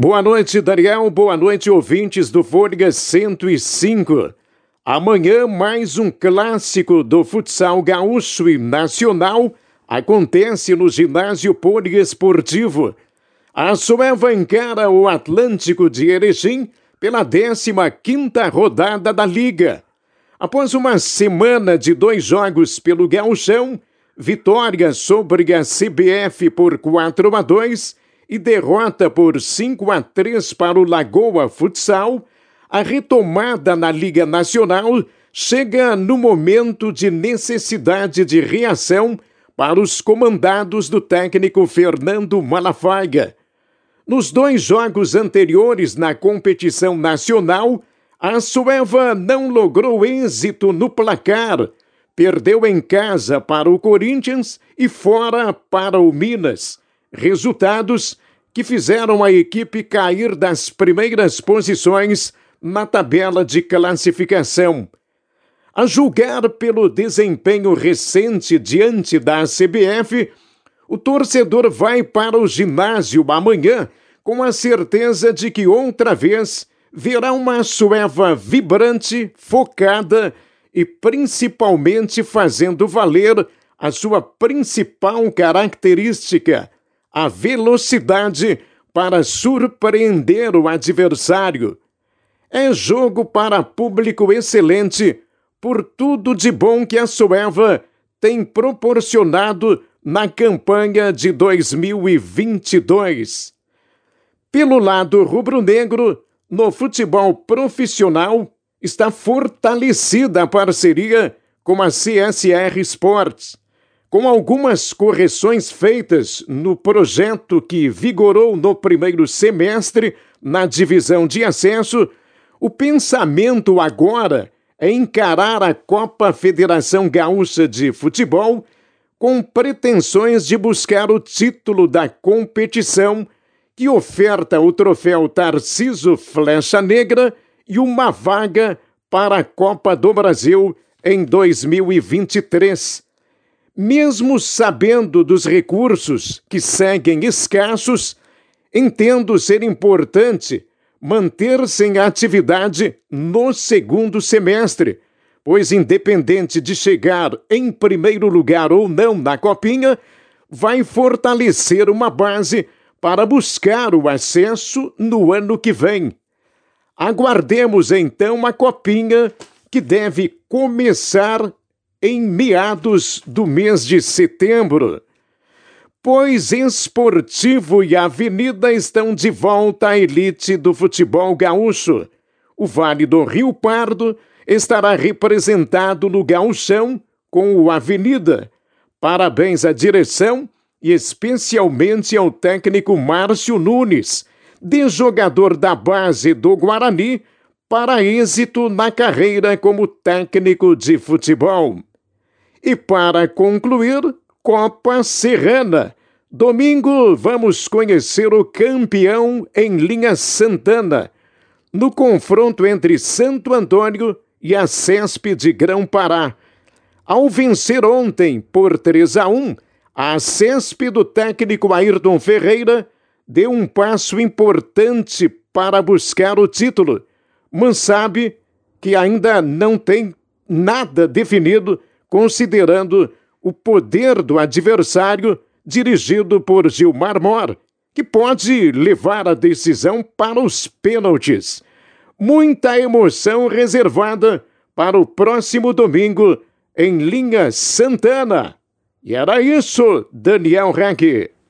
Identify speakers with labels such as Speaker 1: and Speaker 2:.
Speaker 1: Boa noite, Daniel. Boa noite, ouvintes do Fôrega 105. Amanhã, mais um clássico do futsal gaúcho e nacional acontece no ginásio poliesportivo. A Sueva encara o Atlântico de Erechim pela 15ª rodada da Liga. Após uma semana de dois jogos pelo gauchão, vitória sobre a CBF por 4 a 2 e derrota por 5 a 3 para o Lagoa Futsal, a retomada na Liga Nacional chega no momento de necessidade de reação para os comandados do técnico Fernando Malafaia. Nos dois jogos anteriores na competição nacional, a Sueva não logrou êxito no placar. Perdeu em casa para o Corinthians e fora para o Minas resultados que fizeram a equipe cair das primeiras posições na tabela de classificação. A julgar pelo desempenho recente diante da CBF, o torcedor vai para o ginásio amanhã com a certeza de que outra vez verá uma sueva vibrante, focada e principalmente fazendo valer a sua principal característica, a velocidade para surpreender o adversário. É jogo para público excelente por tudo de bom que a Sueva tem proporcionado na campanha de 2022. Pelo lado rubro-negro, no futebol profissional, está fortalecida a parceria com a CSR Sports com algumas correções feitas no projeto que vigorou no primeiro semestre na divisão de acesso, o pensamento agora é encarar a Copa Federação Gaúcha de Futebol com pretensões de buscar o título da competição que oferta o troféu Tarciso Flecha Negra e uma vaga para a Copa do Brasil em 2023 mesmo sabendo dos recursos que seguem escassos, entendo ser importante manter-se em atividade no segundo semestre, pois, independente de chegar em primeiro lugar ou não na Copinha, vai fortalecer uma base para buscar o acesso no ano que vem. Aguardemos então a Copinha, que deve começar em meados do mês de setembro. Pois Esportivo e Avenida estão de volta à elite do futebol gaúcho. O Vale do Rio Pardo estará representado no gauchão com o Avenida. Parabéns à direção e especialmente ao técnico Márcio Nunes, de jogador da base do Guarani, para êxito na carreira como técnico de futebol. E para concluir, Copa Serrana. Domingo vamos conhecer o campeão em linha Santana, no confronto entre Santo Antônio e a CESP de Grão-Pará. Ao vencer ontem por 3 a 1, a CESP do técnico Ayrton Ferreira deu um passo importante para buscar o título, mas sabe que ainda não tem nada definido considerando o poder do adversário dirigido por Gilmar Mor, que pode levar a decisão para os pênaltis. Muita emoção reservada para o próximo domingo em linha Santana. E era isso, Daniel Reck.